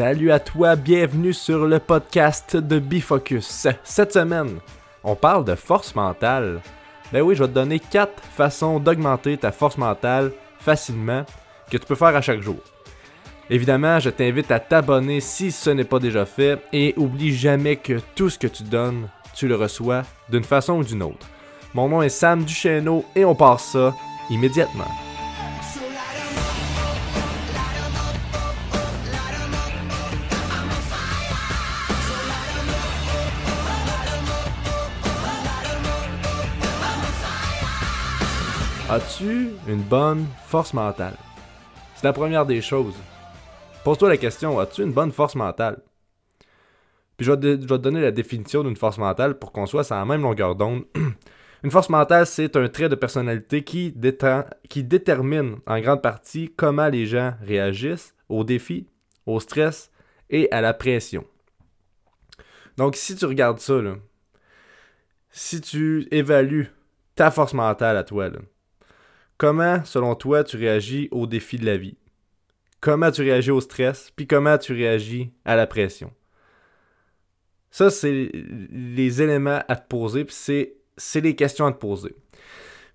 Salut à toi, bienvenue sur le podcast de Bifocus. Cette semaine, on parle de force mentale. Ben oui, je vais te donner 4 façons d'augmenter ta force mentale facilement que tu peux faire à chaque jour. Évidemment, je t'invite à t'abonner si ce n'est pas déjà fait et oublie jamais que tout ce que tu donnes, tu le reçois d'une façon ou d'une autre. Mon nom est Sam Duchesneau et on part ça immédiatement. As-tu une bonne force mentale? C'est la première des choses. Pose-toi la question, as-tu une bonne force mentale? Puis je vais, te, donner la définition d'une force mentale pour qu'on soit sur la même longueur d'onde. une force mentale, c'est un trait de personnalité qui, détermine en grande partie comment les gens réagissent aux défis, au stress et à la pression. Donc si tu regardes ça, si tu évalues ta force mentale à toi, là, comment, selon toi, tu réagis aux défis de la vie? Comment tu réagis au stress? Puis comment tu réagis à la pression? Ça, c'est les éléments à te poser, puis c'est, les questions à te poser.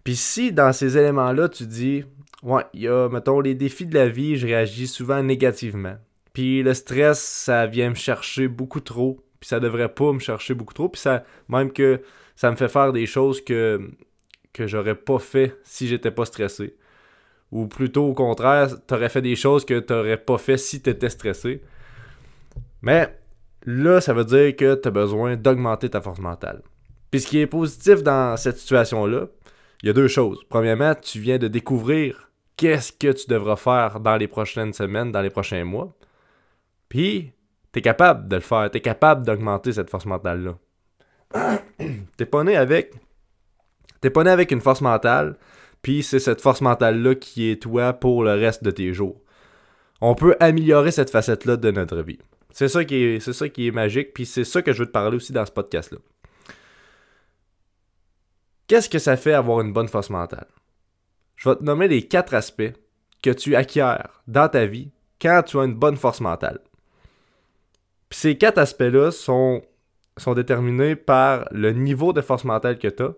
Puis si dans ces éléments-là, tu dis, ouais, il y a, mettons, les défis de la vie, je réagis souvent négativement. Puis le stress, ça vient me chercher beaucoup trop, puis ça devrait pas me chercher beaucoup trop, puis ça, même que ça me fait faire des choses que, que j'aurais pas fait si j'étais pas stressé. Ou plutôt au contraire, t'aurais fait des choses que t'aurais pas fait si t'étais stressé. Mais là, ça veut dire que t'as besoin d'augmenter ta force mentale. Puis ce qui est positif dans cette situation-là, il y a deux choses. Premièrement, tu viens de découvrir qu'est-ce que tu devras faire dans les prochaines semaines, dans les prochains mois. Puis, t'es capable de le faire. T'es capable d'augmenter cette force mentale-là. t'es pas né avec T'es pas né avec une force mentale, puis c'est cette force mentale-là qui est toi pour le reste de tes jours. On peut améliorer cette facette-là de notre vie. C'est ça qui est, c'est ça qui est magique, puis c'est ça que je veux te parler aussi dans ce podcast-là. Qu'est-ce que ça fait avoir une bonne force mentale? Je vais te nommer les quatre aspects que tu acquiers dans ta vie quand tu as une bonne force mentale. Puis ces quatre aspects-là sont, sont déterminés par le niveau de force mentale que tu as,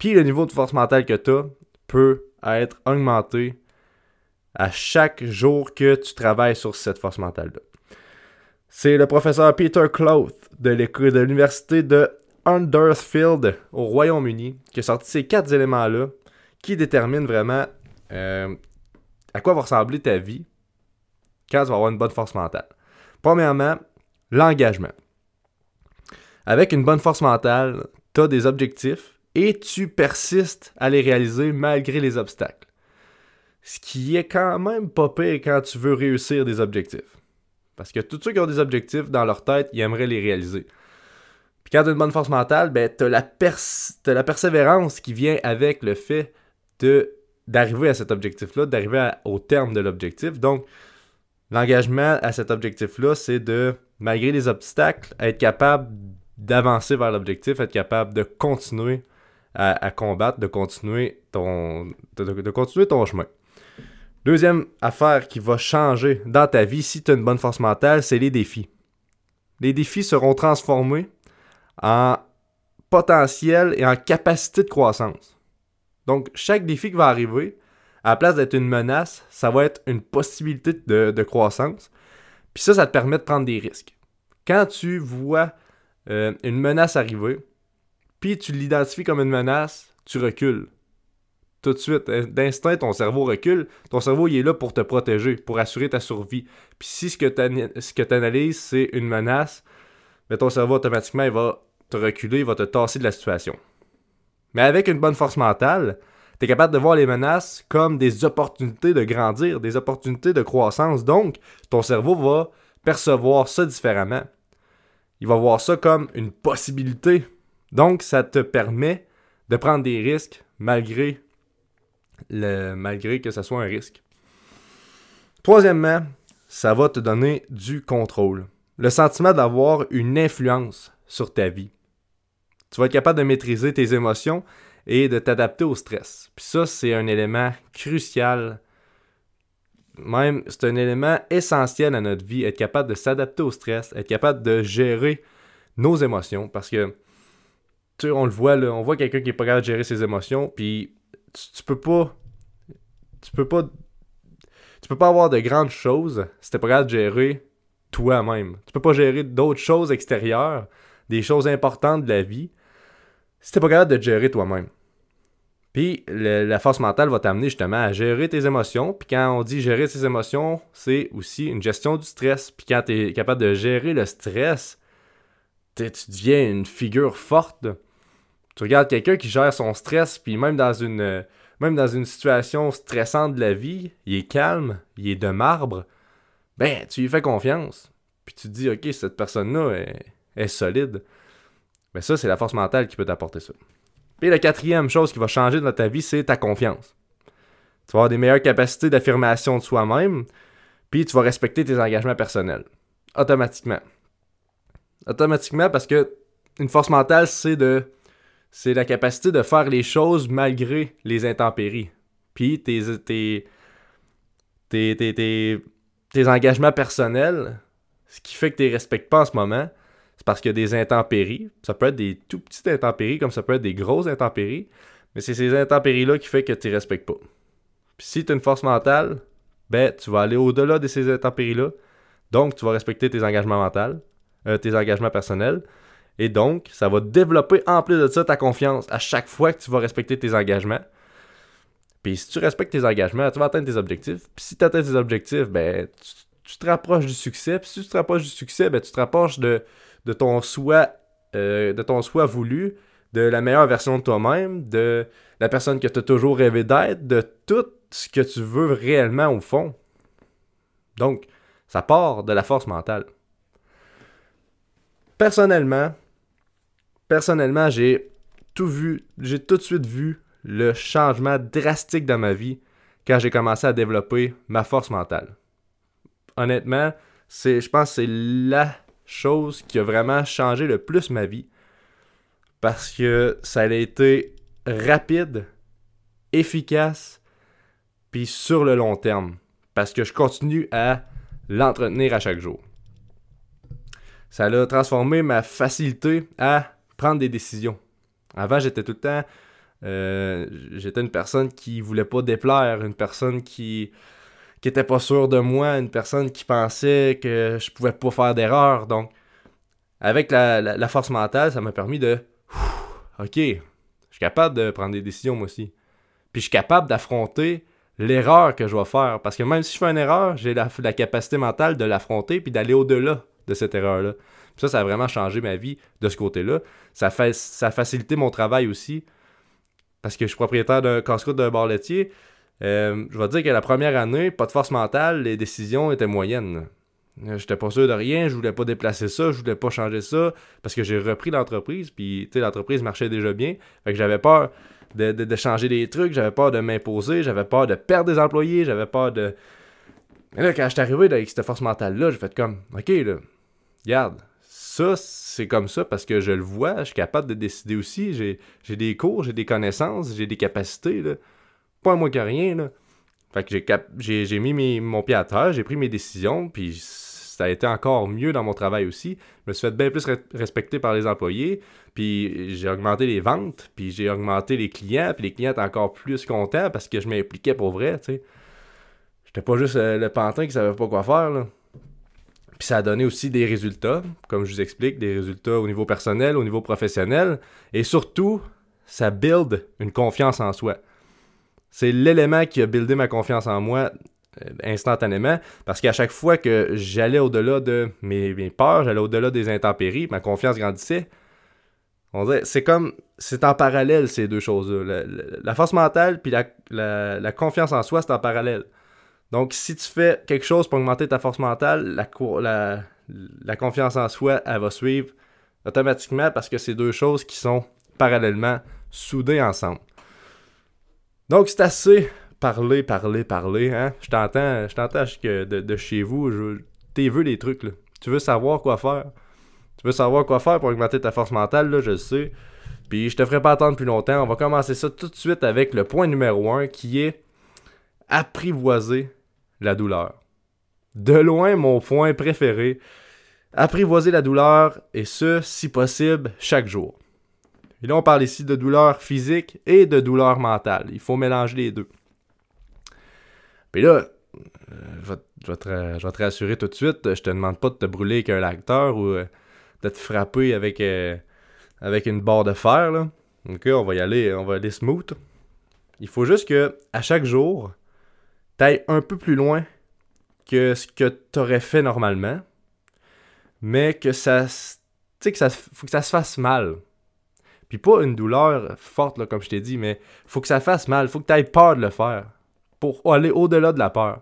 puis le niveau de force mentale que tu as peut être augmenté à chaque jour que tu travailles sur cette force mentale-là. C'est le professeur Peter Cloth de l'université de Huddersfield au Royaume-Uni qui a sorti ces quatre éléments-là qui déterminent vraiment euh, à quoi va ressembler ta vie quand tu vas avoir une bonne force mentale. Premièrement, l'engagement. Avec une bonne force mentale, tu as des objectifs et tu persistes à les réaliser malgré les obstacles. Ce qui est quand même pas pire quand tu veux réussir des objectifs. Parce que tous ceux qui ont des objectifs dans leur tête, ils aimeraient les réaliser. Puis quand tu as une bonne force mentale, ben, tu as, la persévérance qui vient avec le fait d'arriver à cet objectif-là, d'arriver au terme de l'objectif. Donc, l'engagement à cet objectif-là, c'est de, malgré les obstacles, être capable d'avancer vers l'objectif, être capable de continuer à, combattre, de continuer ton, de, continuer ton chemin. Deuxième affaire qui va changer dans ta vie si tu as une bonne force mentale, c'est les défis. Les défis seront transformés en potentiel et en capacité de croissance. Donc, chaque défi qui va arriver, à la place d'être une menace, ça va être une possibilité de, de, croissance. Puis ça, ça te permet de prendre des risques. Quand tu vois euh, une menace arriver, puis tu l'identifies comme une menace, tu recules. Tout de suite, d'instinct, ton cerveau recule. Ton cerveau, il est là pour te protéger, pour assurer ta survie. Puis si ce que tu analyses, c'est une menace, mais ton cerveau, automatiquement, il va te reculer, il va te tasser de la situation. Mais avec une bonne force mentale, tu es capable de voir les menaces comme des opportunités de grandir, des opportunités de croissance. Donc, ton cerveau va percevoir ça différemment. Il va voir ça comme une possibilité. Donc, ça te permet de prendre des risques malgré, le, malgré que ce soit un risque. Troisièmement, ça va te donner du contrôle. Le sentiment d'avoir une influence sur ta vie. Tu vas être capable de maîtriser tes émotions et de t'adapter au stress. Puis ça, c'est un élément crucial même, c'est un élément essentiel à notre vie, être capable de s'adapter au stress, être capable de gérer nos émotions. Parce que, tu on le voit, là, on voit quelqu'un qui est pas capable de gérer ses émotions, puis tu, peux pas. Tu peux pas. Tu peux pas avoir de grandes choses si t'es pas capable de gérer toi-même. Tu peux pas gérer d'autres choses extérieures, des choses importantes de la vie, si t'es pas capable de gérer toi-même. Puis la force mentale va t'amener justement à gérer tes émotions. Puis quand on dit gérer tes émotions, c'est aussi une gestion du stress. Puis quand tu es capable de gérer le stress, tu deviens une figure forte. Tu regardes quelqu'un qui gère son stress, puis même dans une même dans une situation stressante de la vie, il est calme, il est de marbre, ben tu lui fais confiance. Puis tu te dis, ok, cette personne-là est, solide. Mais ça, c'est la force mentale qui peut t'apporter ça. Puis la quatrième chose qui va changer dans ta vie, c'est ta confiance. Tu vas avoir des meilleures capacités d'affirmation de soi-même, puis tu vas respecter tes engagements personnels. Automatiquement. Automatiquement parce que une force mentale, c'est de c'est la capacité de faire les choses malgré les intempéries. Puis tes, tes, tes, tes engagements personnels, ce qui fait que tu les respectes pas en ce moment, c'est parce qu'il y a des intempéries. Ça peut être des tout petites intempéries, comme ça peut être des grosses intempéries. Mais c'est ces intempéries-là qui fait que tu ne respectes pas. Puis si tu as une force mentale, ben, tu vas aller au-delà de ces intempéries-là. Donc, tu vas respecter tes engagements mentaux, euh, tes engagements personnels. Et donc, ça va développer en plus de ça ta confiance à chaque fois que tu vas respecter tes engagements. Puis si tu respectes tes engagements, tu vas atteindre tes objectifs. Puis si tu atteins tes objectifs, ben, tu, te rapproches du succès. Puis si tu te rapproches du succès, ben, tu te rapproches de, ton souhait, euh, de ton souhait voulu, de la meilleure version de toi-même, de la personne que tu as toujours rêvé d'être, de tout ce que tu veux réellement au fond. Donc, ça part de la force mentale. Personnellement, personnellement, j'ai tout vu, j'ai tout de suite vu le changement drastique dans ma vie quand j'ai commencé à développer ma force mentale. Honnêtement, c'est, je pense que c'est la chose qui a vraiment changé le plus ma vie parce que ça a été rapide, efficace, puis sur le long terme. Parce que je continue à l'entretenir à chaque jour. Ça a transformé ma facilité à prendre des décisions. Avant, j'étais tout le temps. Euh, j'étais une personne qui voulait pas déplaire, une personne qui qui pas sûr de moi, une personne qui pensait que je pouvais pas faire d'erreur. Donc, avec la, force mentale, ça m'a permis de. ok, je suis capable de prendre des décisions moi aussi. Puis je suis capable d'affronter l'erreur que je vais faire. Parce que même si je fais une erreur, j'ai la, capacité mentale de l'affronter puis d'aller au-delà de cette erreur-là. Ça, ça a vraiment changé ma vie de ce côté-là. Ça, ça a facilité mon travail aussi. Parce que je suis propriétaire d'un casse-croûte d'un bar laitier. Euh, je vais dire que la première année, pas de force mentale, les décisions étaient moyennes. Euh, j'étais pas sûr de rien, je voulais pas déplacer ça, je voulais pas changer ça, parce que j'ai repris l'entreprise, puis l'entreprise marchait déjà bien. Fait que j'avais peur de, changer des trucs, j'avais peur de m'imposer, j'avais peur de perdre des employés, j'avais peur de. Mais là, quand je suis arrivé avec cette force mentale-là, j'ai fait comme, OK, là, regarde, ça, c'est comme ça parce que je le vois, je suis capable de décider aussi, j'ai des cours, j'ai des connaissances, j'ai des capacités, là pas moi que rien, là. Fait que j'ai, mis mon pied à terre, j'ai pris mes décisions, puis ça a été encore mieux dans mon travail aussi. Je me suis fait bien plus respecter par les employés, puis j'ai augmenté les ventes, puis j'ai augmenté les clients, puis les clients étaient encore plus contents parce que je m'impliquais pour vrai, tu sais. J'étais pas juste euh, le pantin qui savait pas quoi faire, là. Puis ça a donné aussi des résultats, comme je vous explique, des résultats au niveau personnel, au niveau professionnel, et surtout, ça build une confiance en soi. C'est l'élément qui a buildé ma confiance en moi euh, instantanément parce qu'à chaque fois que j'allais au-delà de mes, peurs, j'allais au-delà des intempéries, ma confiance grandissait. On dirait, c'est comme, c'est en parallèle ces deux choses-là. La, force mentale puis la, confiance en soi, c'est en parallèle. Donc, si tu fais quelque chose pour augmenter ta force mentale, la, confiance en soi, elle va suivre automatiquement parce que c'est deux choses qui sont parallèlement soudées ensemble. Donc, c'est assez parler, parler, parler. Hein? Je t'entends, je t'entends de, de, chez vous. Je, t'es vu les trucs. Là. Tu veux savoir quoi faire. Tu veux savoir quoi faire pour augmenter ta force mentale, là, je le sais. Puis je te ferai pas attendre plus longtemps. On va commencer ça tout de suite avec le point numéro 1 qui est apprivoiser la douleur. De loin, mon point préféré. Apprivoiser la douleur, et ce, si possible, chaque jour. Et là, on parle ici de douleur physique et de douleur mentale. Il faut mélanger les deux. Puis là, euh, je, vais te, rassurer tout de suite, je te demande pas de te brûler avec un lacteur ou euh, de te frapper avec, euh, avec une barre de fer. On va y aller, on va aller smooth. Il faut juste que à chaque jour, tu ailles un peu plus loin que ce que tu aurais fait normalement, mais que ça, tu sais que ça, faut que ça se fasse mal. Puis pas une douleur forte, là, comme je t'ai dit, mais faut que ça fasse mal, faut que tu aies peur de le faire pour aller au-delà de la peur.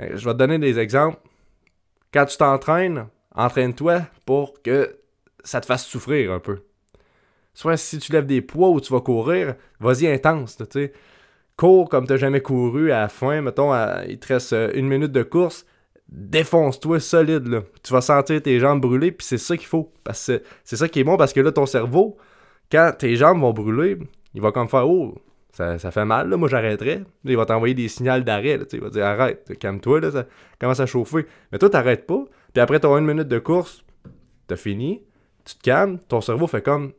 Euh, je vais te donner des exemples. Quand tu t'entraînes, entraîne-toi pour que ça te fasse souffrir un peu. Soit si tu lèves des poids ou tu vas courir, vas-y intense, tu sais. Cours comme tu n'as jamais couru à la fin, mettons, il te reste euh, une minute de course, défonce-toi solide, là. Tu vas sentir tes jambes brûler, puis c'est ça qu'il faut. Parce que c'est ça qui est bon, parce que là, ton cerveau, quand tes jambes vont brûler, il va comme faire « Oh, ça, fait mal, là, moi j'arrêterais. Il va t'envoyer des signaux d'arrêt, il va dire arrête, calme-toi, là, ça commence à chauffer. Mais toi, t'arrêtes pas, puis après, t'as une minute de course, t'as fini, tu te calmes, ton cerveau fait comme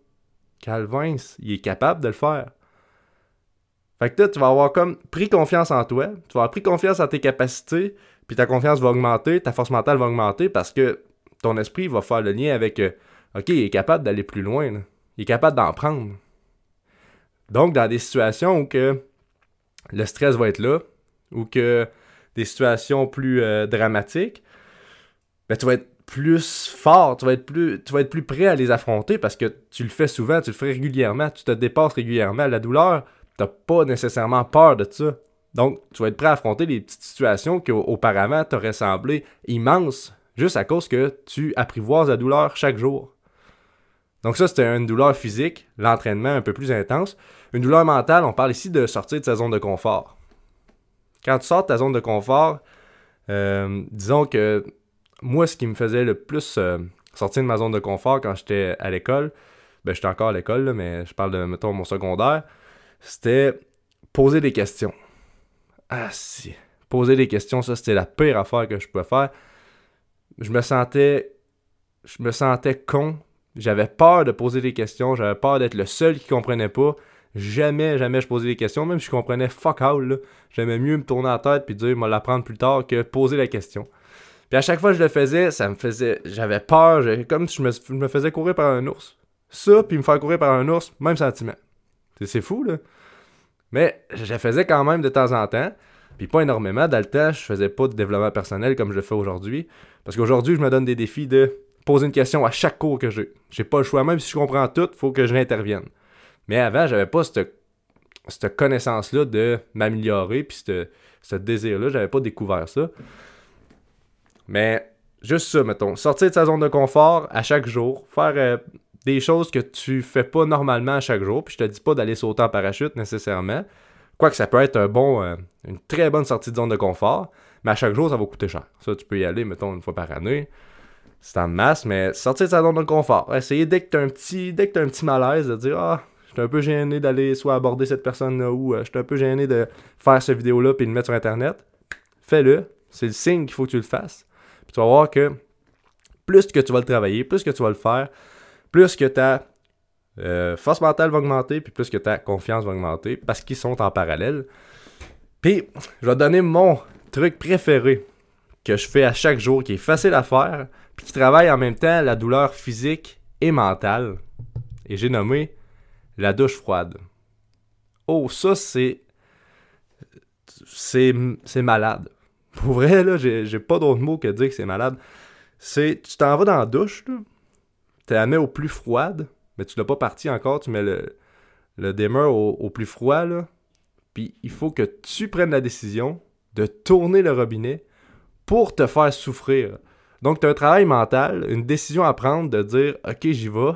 Calvin, il est capable de le faire. Fait que tu vas avoir comme pris confiance en toi, tu vas avoir pris confiance en tes capacités, puis ta confiance va augmenter, ta force mentale va augmenter parce que ton esprit va faire le lien avec euh, OK, il est capable d'aller plus loin, il est capable d'en prendre. Donc, dans des situations où que le stress va être là, ou que des situations plus euh, dramatiques, ben, tu vas être plus fort, tu vas, être plus, tu vas être plus prêt à les affronter parce que tu le fais souvent, tu le fais régulièrement, tu te dépasses régulièrement. La douleur, tu n'as pas nécessairement peur de ça. Donc, tu vas être prêt à affronter les petites situations qui auparavant t'auraient semblé immenses juste à cause que tu apprivoises la douleur chaque jour. Donc ça, c'était une douleur physique, l'entraînement un peu plus intense. Une douleur mentale, on parle ici de sortir de sa zone de confort. Quand tu sors de ta zone de confort, euh, disons que moi, ce qui me faisait le plus euh, sortir de ma zone de confort quand j'étais à l'école, ben j'étais encore à l'école, mais je parle de, mettons, mon secondaire, c'était poser des questions. Ah si. Poser des questions, ça c'était la pire affaire que je pouvais faire. Je me sentais. Je me sentais con j'avais peur de poser des questions, j'avais peur d'être le seul qui comprenait pas. Jamais, jamais je posais des questions, même si je comprenais fuck all. J'aimais mieux me tourner la tête puis dire, moi l'apprendre plus tard que poser la question. Puis à chaque fois que je le faisais, ça me faisait. J'avais peur, comme si je me, faisais courir par un ours. Ça, puis me faire courir par un ours, même sentiment. C'est fou, là. Mais je faisais quand même de temps en temps. Puis pas énormément. Dans le temps, je faisais pas de développement personnel comme je le fais aujourd'hui. Parce qu'aujourd'hui, je me donne des défis de poser une question à chaque cours que j'ai. J'ai pas le choix. Même si je comprends tout, il faut que je l'intervienne. Mais avant, j'avais pas cette, cette connaissance-là de m'améliorer, puis ce désir-là, j'avais pas découvert ça. Mais juste ça, mettons. Sortir de sa zone de confort à chaque jour, faire euh, des choses que tu fais pas normalement à chaque jour. Puis je te dis pas d'aller sauter en parachute nécessairement. Quoique ça peut être un bon, euh, une très bonne sortie de zone de confort. Mais à chaque jour, ça va coûter cher. Ça, tu peux y aller, mettons, une fois par année c'est en masse, mais sortir de sa zone de confort. Essayer dès que t'as un petit, dès que as un petit malaise de dire ah, je suis un peu gêné d'aller soit aborder cette personne-là ou euh, je suis un peu gêné de faire cette vidéo-là puis de le mettre sur internet. Fais-le. C'est le signe qu'il faut que tu le fasses. Puis tu vas voir que plus que tu vas le travailler, plus que tu vas le faire, plus que ta euh, force mentale va augmenter, puis plus que ta confiance va augmenter parce qu'ils sont en parallèle. Puis, je vais te donner mon truc préféré que je fais à chaque jour, qui est facile à faire, puis qui travaille en même temps la douleur physique et mentale. Et j'ai nommé la douche froide. Oh, ça, c'est. C'est, c'est malade. Pour vrai, là, j'ai, pas d'autre mot que dire que c'est malade. C'est. Tu t'en vas dans la douche, là. Tu la mets au plus froide, mais tu l'as pas parti encore. Tu mets le, le au, plus froid, là. Puis il faut que tu prennes la décision de tourner le robinet pour te faire souffrir. Donc, tu as un travail mental, une décision à prendre de dire OK, j'y vais.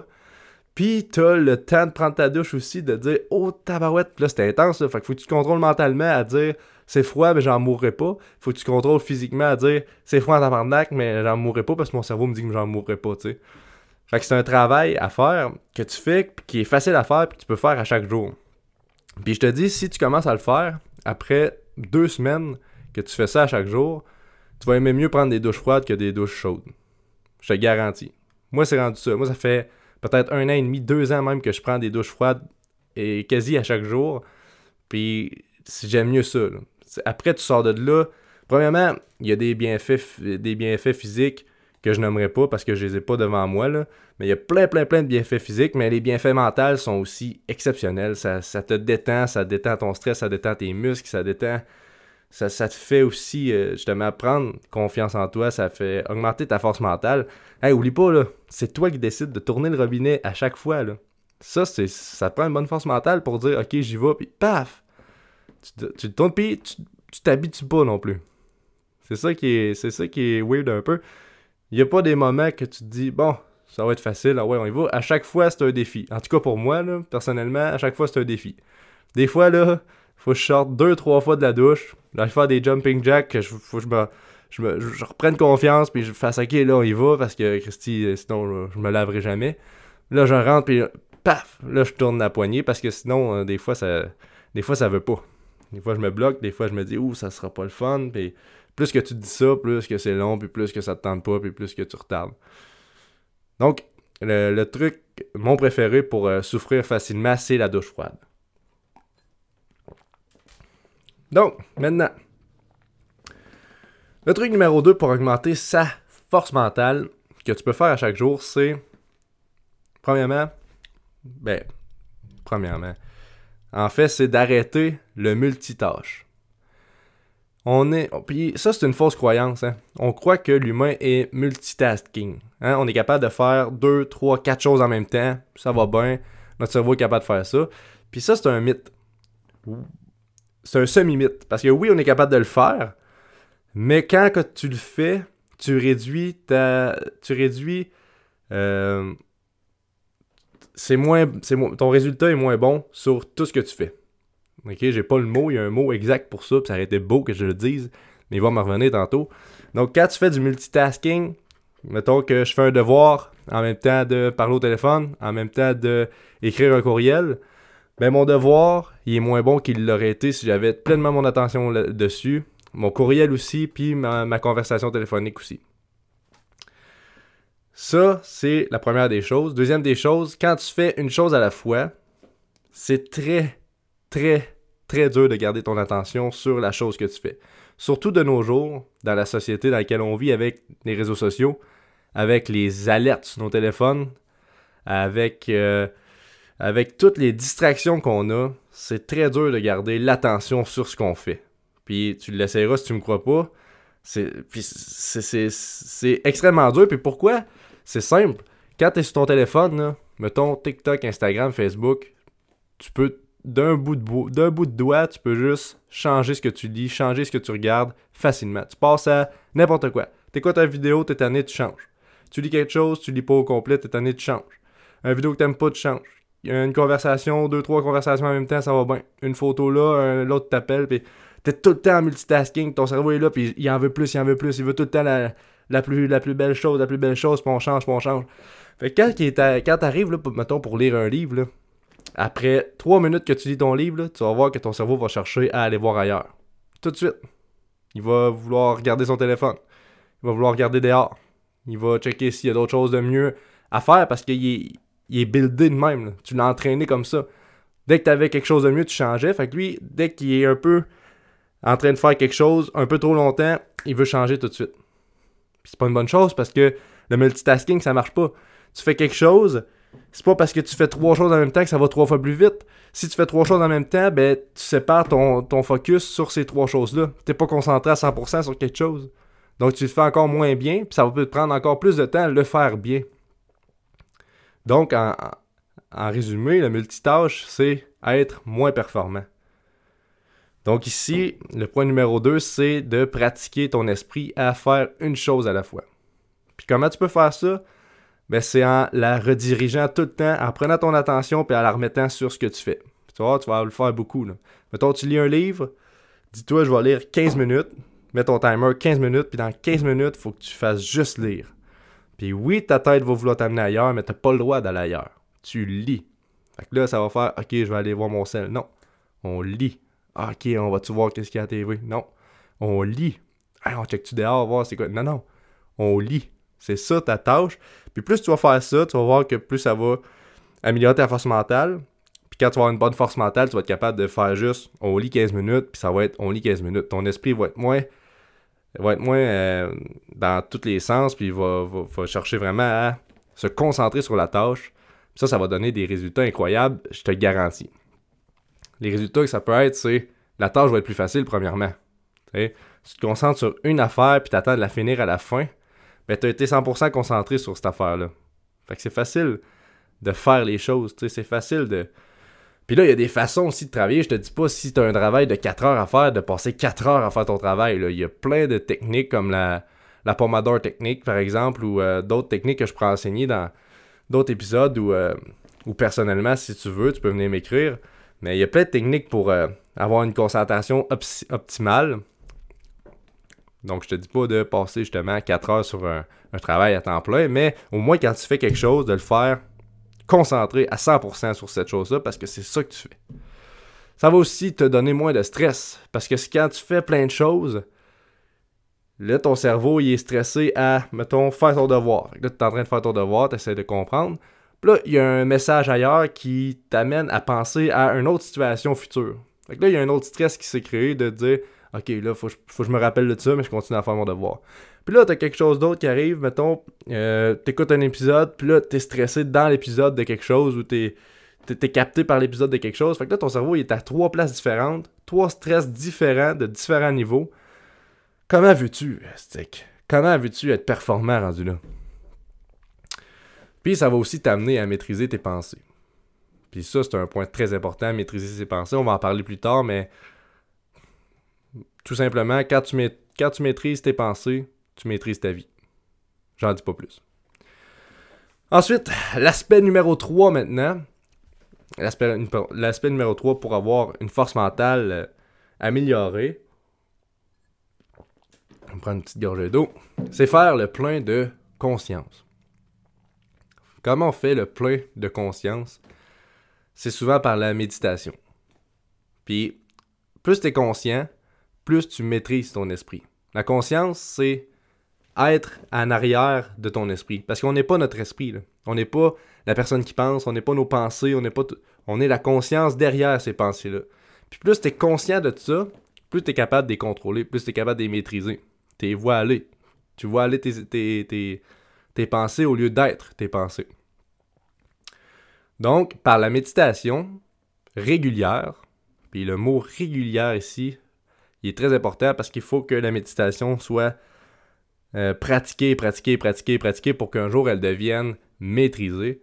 Puis, tu as le temps de prendre ta douche aussi, de dire Oh, tabarouette. Là, c'est intense. Fait que faut que tu te contrôles mentalement à dire C'est froid, mais j'en mourrai pas. Faut que tu te contrôles physiquement à dire C'est froid en tabarnak, mais j'en mourrai pas parce que mon cerveau me dit que j'en mourrai pas, tu sais. Fait que c'est un travail à faire que tu fais, qui est facile à faire, puis que tu peux faire à chaque jour. Puis je te dis, si tu commences à le faire, après deux semaines, que tu fais ça à chaque jour, tu vas aimer mieux prendre des douches froides que des douches chaudes. Je te garantis. Moi, c'est rendu ça. Moi, ça fait peut-être un an et demi, deux ans même que je prends des douches froides et quasi à chaque jour. Puis j'aime mieux ça. Après, tu sors de là. Premièrement, il y a des bienfaits, des bienfaits physiques que je n'aimerais pas parce que je les ai pas devant moi. Mais il y a plein, plein, plein de bienfaits physiques, mais les bienfaits mentaux sont aussi exceptionnels. Ça, te détend, ça détend ton stress, ça détend tes muscles, ça détend ça, te fait aussi euh, justement prendre confiance en toi, ça fait augmenter ta force mentale. Hey, oublie pas, là, c'est toi qui décides de tourner le robinet à chaque fois. Là. Ça, c'est, ça prend une bonne force mentale pour dire OK, j'y vais, puis paf! Tu, tu tournes, puis tu, tu t'habitues pas non plus. C'est ça qui est, c'est ça qui est weird un peu. Il n'y a pas des moments que tu te dis, bon, ça va être facile, ah ouais, on y va. À chaque fois, c'est un défi. En tout cas, pour moi, là, personnellement, à chaque fois, c'est un défi. Des fois, là, faut que je sorte deux, trois fois de la douche. Là, je faire des jumping jacks, que je, faut que je me, je, me, je reprenne confiance, puis je fasse OK, là, on y va, parce que Christy, euh, sinon, je me laverai jamais. Là, je rentre, puis paf, là, je tourne la poignée, parce que sinon, euh, des fois, ça des fois, ça veut pas. Des fois, je me bloque, des fois, je me dis, ouh, ça sera pas le fun, puis plus que tu dis ça, plus que c'est long, puis plus que ça te tente pas, puis plus que tu retardes. Donc, le, truc, mon préféré pour euh, souffrir facilement, c'est la douche froide. Donc, maintenant, le truc numéro 2 pour augmenter sa force mentale que tu peux faire à chaque jour, c'est, premièrement, ben, premièrement, en fait, c'est d'arrêter le multitâche. On est. Puis ça, c'est une fausse croyance. Hein. On croit que l'humain est multitasking. Hein. On est capable de faire deux, trois, quatre choses en même temps. Ça va bien. Notre cerveau est capable de faire ça. Puis ça, c'est un mythe c'est un semi-mythe. Parce que oui, on est capable de le faire, mais quand tu le fais, tu réduis ta. Tu réduis. Euh, c'est moins, ton résultat est moins bon sur tout ce que tu fais. Ok, j'ai pas le mot, il y a un mot exact pour ça, puis ça aurait été beau que je le dise, mais il va me revenir tantôt. Donc, quand tu fais du multitasking, mettons que je fais un devoir en même temps de parler au téléphone, en même temps d'écrire un courriel, ben mon devoir, il est moins bon qu'il l'aurait été si j'avais pleinement mon attention dessus. Mon courriel aussi, puis ma, conversation téléphonique aussi. Ça, c'est la première des choses. Deuxième des choses, quand tu fais une chose à la fois, c'est très, très, très dur de garder ton attention sur la chose que tu fais. Surtout de nos jours, dans la société dans laquelle on vit avec les réseaux sociaux, avec les alertes sur nos téléphones, avec euh, avec toutes les distractions qu'on a, c'est très dur de garder l'attention sur ce qu'on fait. Puis tu l'essayeras si tu me crois pas. C'est, c'est, extrêmement dur. Puis pourquoi? C'est simple. Quand tu es sur ton téléphone, mettons TikTok, Instagram, Facebook, tu peux, d'un bout, de d'un bout de doigt, tu peux juste changer ce que tu lis, changer ce que tu regardes facilement. Tu passes à n'importe quoi. T'écoutes une vidéo, t'es tanné, tu changes. Tu lis quelque chose, tu lis pas au complet, t'es tanné, tu changes. Une vidéo que t'aimes pas, tu changes une conversation, deux, trois conversations en même temps, ça va bien. Une photo là, l'autre t'appelle, puis t'es tout le temps en multitasking, ton cerveau est là, puis il en veut plus, il en veut plus, il veut tout le temps la, plus, la plus belle chose, la plus belle chose, puis on change, puis on change. Fait que quand, quand t'arrives, là, mettons, pour lire un livre, là, après trois minutes que tu lis ton livre, tu vas voir que ton cerveau va chercher à aller voir ailleurs. Tout de suite. Il va vouloir regarder son téléphone. Il va vouloir regarder dehors. Il va checker s'il y a d'autres choses de mieux à faire parce qu'il est il est buildé de même. Tu l'as entraîné comme ça. Dès que tu avais quelque chose de mieux, tu changeais. Fait que lui, dès qu'il est un peu en train de faire quelque chose un peu trop longtemps, il veut changer tout de suite. C'est pas une bonne chose parce que le multitasking, ça marche pas. Tu fais quelque chose, c'est pas parce que tu fais trois choses en même temps que ça va trois fois plus vite. Si tu fais trois choses en même temps, ben tu sépares ton, ton focus sur ces trois choses-là. T'es pas concentré à 100% sur quelque chose. Donc tu le fais encore moins bien, puis ça va te prendre encore plus de temps à le faire bien. Donc, en, résumé, le multitâche, c'est être moins performant. Donc ici, le point numéro 2, c'est de pratiquer ton esprit à faire une chose à la fois. Puis comment tu peux faire ça? Ben, c'est en la redirigeant tout le temps, en prenant ton attention et en la remettant sur ce que tu fais. tu vois, tu vas le faire beaucoup. Là. Mettons, tu lis un livre, dis-toi, je vais lire 15 minutes, mets ton timer 15 minutes, puis dans 15 minutes, il faut que tu fasses juste lire. Puis oui, ta tête va vouloir t'amener ailleurs, mais t'as pas le droit d'aller ailleurs. Tu lis. Fait que là, ça va faire, ok, je vais aller voir mon sel. Non. On lit. Ah, ok, on va-tu voir qu'est-ce qu'il a à? Non. On lit. on check-tu dehors, voir c'est quoi? Non, non. On lit. C'est ça ta tâche. Puis plus tu vas faire ça, tu vas voir que plus ça va améliorer ta force mentale. Puis quand tu vas avoir une bonne force mentale, tu vas être capable de faire juste on lit 15 minutes, puis ça va être on lit 15 minutes. Ton esprit va être moins va être moins euh, dans tous les sens, puis va, va, chercher vraiment à se concentrer sur la tâche. ça, ça va donner des résultats incroyables, je te garantis. Les résultats que ça peut être, c'est la tâche va être plus facile, premièrement. si tu te concentres sur une affaire, puis tu attends de la finir à la fin, ben, tu as été 100% concentré sur cette affaire-là. Fait que c'est facile de faire les choses, c'est facile de... Puis là, il y a des façons aussi de travailler. Je te dis pas si tu as un travail de 4 heures à faire, de passer 4 heures à faire ton travail. Il y a plein de techniques comme la, la Pomodoro technique, par exemple, ou euh, d'autres techniques que je pourrais enseigner dans d'autres épisodes ou, euh, ou personnellement, si tu veux, tu peux venir m'écrire. Mais il y a plein de techniques pour euh, avoir une concentration optimale. Donc, je te dis pas de passer justement 4 heures sur un, travail à temps plein, mais au moins quand tu fais quelque chose, de le faire concentré à 100% sur cette chose-là parce que c'est ça que tu fais. Ça va aussi te donner moins de stress parce que quand tu fais plein de choses, là, ton cerveau, il est stressé à, mettons, faire ton devoir. Là, tu es en train de faire ton devoir, tu essaies de comprendre. Puis là, il y a un message ailleurs qui t'amène à penser à une autre situation future. Fait là, il y a un autre stress qui s'est créé de dire OK, là, faut, faut que je me rappelle de ça, mais je continue à faire mon devoir. Puis là, t'as quelque chose d'autre qui arrive, mettons, euh, t'écoutes un épisode, puis là, t'es stressé dans l'épisode de quelque chose ou t'es t'es capté par l'épisode de quelque chose. Fait que là, ton cerveau, il est à trois places différentes, trois stress différents de différents niveaux. Comment veux-tu, Stick? Comment veux-tu être performant rendu là? Puis ça va aussi t'amener à maîtriser tes pensées. Puis ça, c'est un point très important, maîtriser ses pensées. On va en parler plus tard, mais tout simplement, quand tu, quand tu maîtrises tes pensées, tu maîtrises ta vie. J'en dis pas plus. Ensuite, l'aspect numéro 3 maintenant. L'aspect numéro 3 pour avoir une force mentale euh, améliorée. On prend une petite gorgée d'eau. C'est faire le plein de conscience. Comment on fait le plein de conscience? C'est souvent par la méditation. Puis, plus tu es conscient, plus tu maîtrises ton esprit. La conscience, c'est être en arrière de ton esprit. Parce qu'on n'est pas notre esprit. On n'est pas la personne qui pense, on n'est pas nos pensées, on pas. On est la conscience derrière ces pensées-là. Puis plus tu es conscient de ça, plus tu es capable de les contrôler, plus tu es capable de les maîtriser. Tu les vois aller. Tu vois aller tes, tes, tes pensées au lieu d'être tes pensées. Donc, par la méditation régulière, puis le mot régulière ici il est très important parce qu'il faut que la méditation soit euh, pratiquée, pratiquée, pratiquée, pratiquée pour qu'un jour elle devienne maîtrisée.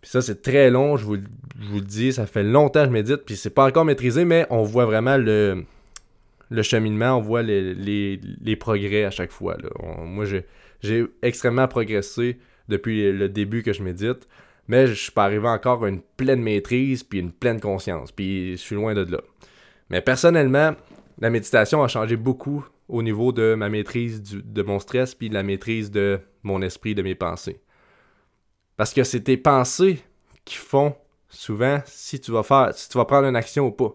Puis ça, c'est très long, je vous, le dis, ça fait longtemps que je médite, puis c'est pas encore maîtrisé, mais on voit vraiment le, le cheminement, on voit les, progrès à chaque fois. moi, j'ai extrêmement progressé depuis le début que je médite, mais je suis pas arrivé encore à une pleine maîtrise, puis une pleine conscience, puis je suis loin de là. Mais personnellement, la méditation a changé beaucoup au niveau de ma maîtrise de mon stress puis de la maîtrise de mon esprit, de mes pensées. Parce que c'est tes pensées qui font souvent si tu vas faire, si tu vas prendre une action ou pas.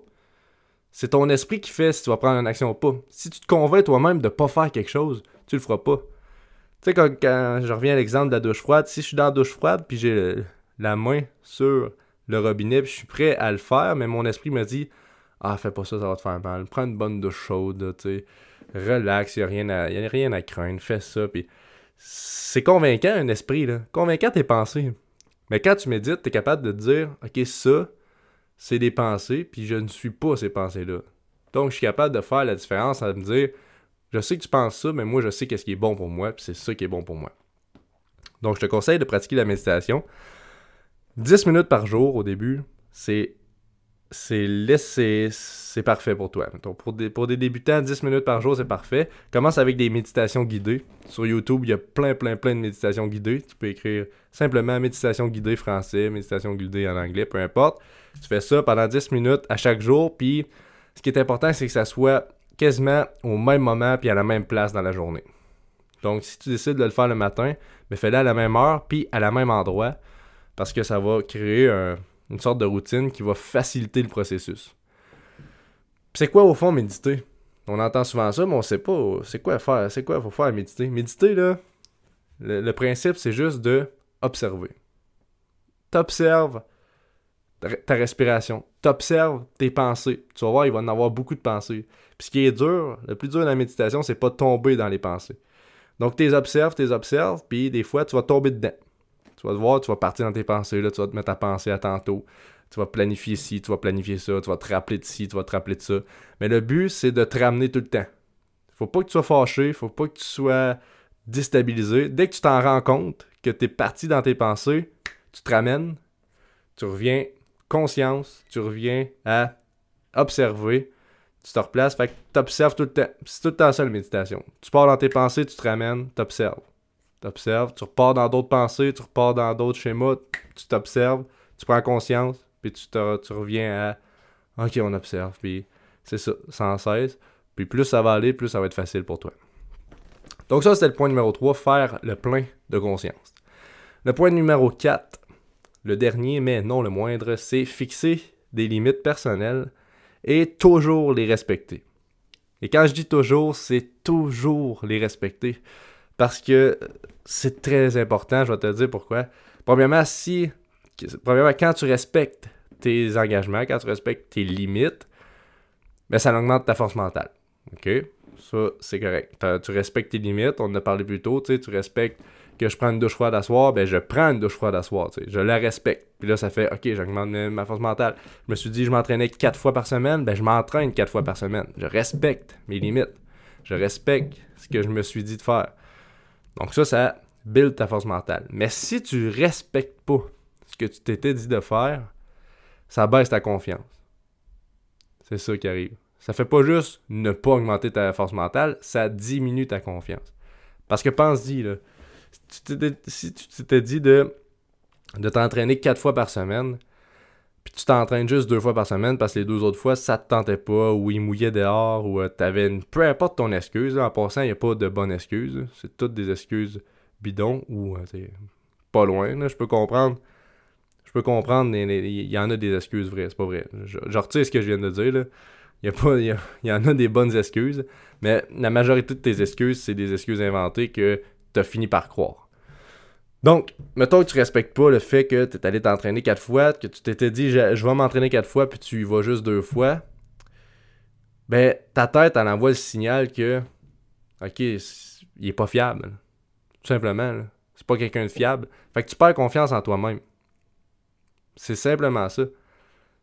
C'est ton esprit qui fait si tu vas prendre une action ou pas. Si tu te convaincs toi-même de ne pas faire quelque chose, tu le feras pas. Tu sais, quand, je reviens à l'exemple de la douche froide, si je suis dans la douche froide puis j'ai la main sur le robinet puis je suis prêt à le faire, mais mon esprit me dit ah, fais pas ça, ça va te faire mal. Prends une bonne douche chaude, tu sais. Relax, il n'y a, rien à, a rien à craindre. Fais ça. Puis c'est convaincant, un esprit, là. Convaincant tes pensées. Mais quand tu médites, tu es capable de te dire, OK, ça, c'est des pensées, puis je ne suis pas ces pensées-là. Donc, je suis capable de faire la différence à me dire, je sais que tu penses ça, mais moi, je sais qu'est-ce qui est bon pour moi, puis c'est ça qui est bon pour moi. Donc, je te conseille de pratiquer la méditation. 10 minutes par jour au début, c'est c'est c'est parfait pour toi. pour, des, pour des débutants, 10 minutes par jour, c'est parfait. Commence avec des méditations guidées. Sur YouTube, il y a plein, plein, plein de méditations guidées. Tu peux écrire simplement méditation guidée français, méditation guidée en anglais, peu importe. Tu fais ça pendant 10 minutes à chaque jour. Puis, ce qui est important, c'est que ça soit quasiment au même moment puis à la même place dans la journée. Donc, si tu décides de le faire le matin, mais ben, fais-le à la même heure puis à la même endroit parce que ça va créer un une sorte de routine qui va faciliter le processus. C'est quoi au fond méditer? On entend souvent ça, mais on sait pas c'est quoi faire. C'est quoi faut faire méditer? Méditer, là, le, principe, c'est juste de observer. T'observes ta respiration. T'observes tes pensées. Tu vas voir, il va en avoir beaucoup de pensées. Puis ce qui est dur, le plus dur dans la méditation, c'est pas de tomber dans les pensées. Donc, tu les observes, tu les observes, puis des fois, tu vas tomber dedans. Tu vas te voir, tu vas partir dans tes pensées, là, tu vas te mettre à penser à tantôt. Tu vas planifier ci, tu vas planifier ça, tu vas te rappeler de ci, tu vas te rappeler de ça. Mais le but, c'est de te ramener tout le temps. Faut pas que tu sois fâché, faut pas que tu sois déstabilisé. Dès que tu t'en rends compte que tu es parti dans tes pensées, tu te ramènes, tu reviens conscience, tu reviens à observer, tu te replaces, fait que tu observes tout le temps. C'est tout le temps ça la méditation. Tu pars dans tes pensées, tu te ramènes, tu observes. Tu observes, tu repars dans d'autres pensées, tu repars dans d'autres schémas, tu t'observes, tu prends conscience, puis tu, te, tu reviens à OK, on observe, puis c'est ça, sans cesse. Puis plus ça va aller, plus ça va être facile pour toi. Donc ça, c'est le point numéro 3, faire le plein de conscience. Le point numéro 4, le dernier, mais non le moindre, c'est fixer des limites personnelles et toujours les respecter. Et quand je dis toujours, c'est toujours les respecter. Parce que c'est très important, je vais te dire pourquoi. Premièrement, si. Premièrement, quand tu respectes tes engagements, quand tu respectes tes limites, ben ça augmente ta force mentale. OK? Ça, c'est correct. Tu respectes tes limites, on en a parlé plus tôt, tu respectes que je prends une douche froide à soir, ben je prends une douche froide à soir, je la respecte. Puis là, ça fait, ok, j'augmente ma force mentale. Je me suis dit, je m'entraînais quatre fois par semaine, ben je m'entraîne quatre fois par semaine. Je respecte mes limites. Je respecte ce que je me suis dit de faire. Donc ça, ça build ta force mentale. Mais si tu respectes pas ce que tu t'étais dit de faire, ça baisse ta confiance. C'est ça qui arrive. Ça fait pas juste ne pas augmenter ta force mentale, ça diminue ta confiance. Parce que pense-y, si tu t'étais dit de, de t'entraîner quatre fois par semaine, tu t'entraînes juste deux fois par semaine parce que les deux autres fois, ça te tentait pas, ou il mouillait dehors, ou tu euh, t'avais une. Peu importe ton excuse, en passant, il n'y a pas de bonne excuse. C'est toutes des excuses bidons, ou euh, pas loin, je peux comprendre. Je peux comprendre, il y en a des excuses vraies, c'est pas vrai. Je, retire ce que je viens de dire. Il y, pas, il, y en a des bonnes excuses, mais la majorité de tes excuses, c'est des excuses inventées que tu as fini par croire. Donc, mettons que tu respectes pas le fait que tu es allé t'entraîner quatre fois, que tu t'étais dit je, vais m'entraîner quatre fois, puis tu y vas juste deux fois. Ben, ta tête, elle envoie le signal que, ok, il est pas fiable. Tout simplement. C'est pas quelqu'un de fiable. Fait que tu perds confiance en toi-même. C'est simplement ça.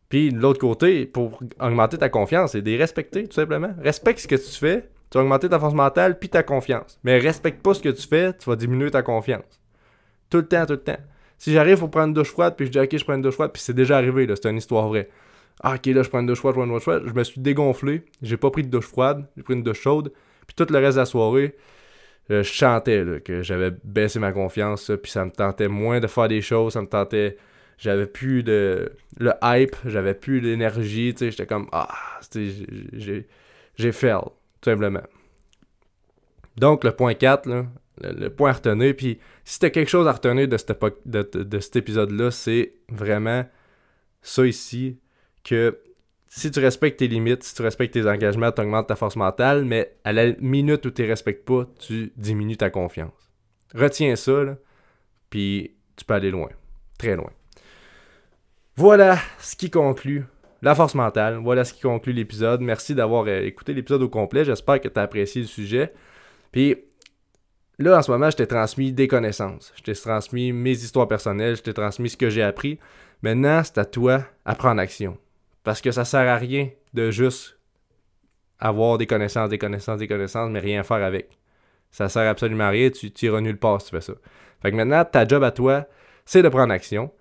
Puis de l'autre côté, pour augmenter ta confiance, c'est de respecter, tout simplement. Respecte ce que tu fais, tu vas augmenter ta force mentale puis ta confiance. Mais respecte pas ce que tu fais, tu vas diminuer ta confiance. Tout le temps, tout le temps. Si j'arrive pour prendre une douche froide, puis je dis ok, je prends une douche froide, puis c'est déjà arrivé, là, c'est une histoire vraie. Ah, ok, là, je prends une douche froide, je prends une douche froide. Je me suis dégonflé, j'ai pas pris de douche froide, j'ai pris une douche chaude, puis tout le reste de la soirée, euh, je chantais que j'avais baissé ma confiance, puis ça me tentait moins de faire des choses, ça me tentait j'avais plus de le hype, j'avais plus l'énergie, tu sais, j'étais comme ah, j'ai j'ai fail tout simplement. Donc le point 4 là, le, point à retenir puis si t'as quelque chose à retenir de, cet épisode là, c'est vraiment ça ici que si tu respectes tes limites, si tu respectes tes engagements, tu augmentes ta force mentale, mais à la minute où tu ne respectes pas, tu diminues ta confiance. Retiens ça, puis tu peux aller loin, très loin. Voilà ce qui conclut la force mentale. Voilà ce qui conclut l'épisode. Merci d'avoir euh, écouté l'épisode au complet. J'espère que tu as apprécié le sujet. Puis là, en ce moment, je t'ai transmis des connaissances. Je t'ai transmis mes histoires personnelles. Je t'ai transmis ce que j'ai appris. Maintenant, c'est à toi à prendre action. Parce que ça sert à rien de juste avoir des connaissances, des connaissances, des connaissances, mais rien faire avec. Ça sert absolument à rien. Tu tires nulle part si tu fais ça. Fait que maintenant, ta job à toi, c'est de prendre action.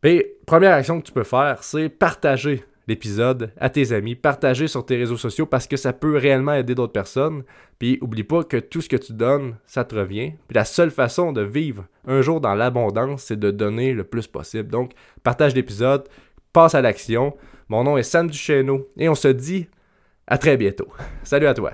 Puis, première action que tu peux faire, c'est partager l'épisode à tes amis, partager sur tes réseaux sociaux parce que ça peut réellement aider d'autres personnes. Puis, oublie pas que tout ce que tu donnes, ça te revient. Puis, la seule façon de vivre un jour dans l'abondance, c'est de donner le plus possible. Donc, partage l'épisode, passe à l'action. Mon nom est Sam Duchesneau et on se dit à très bientôt. Salut à toi.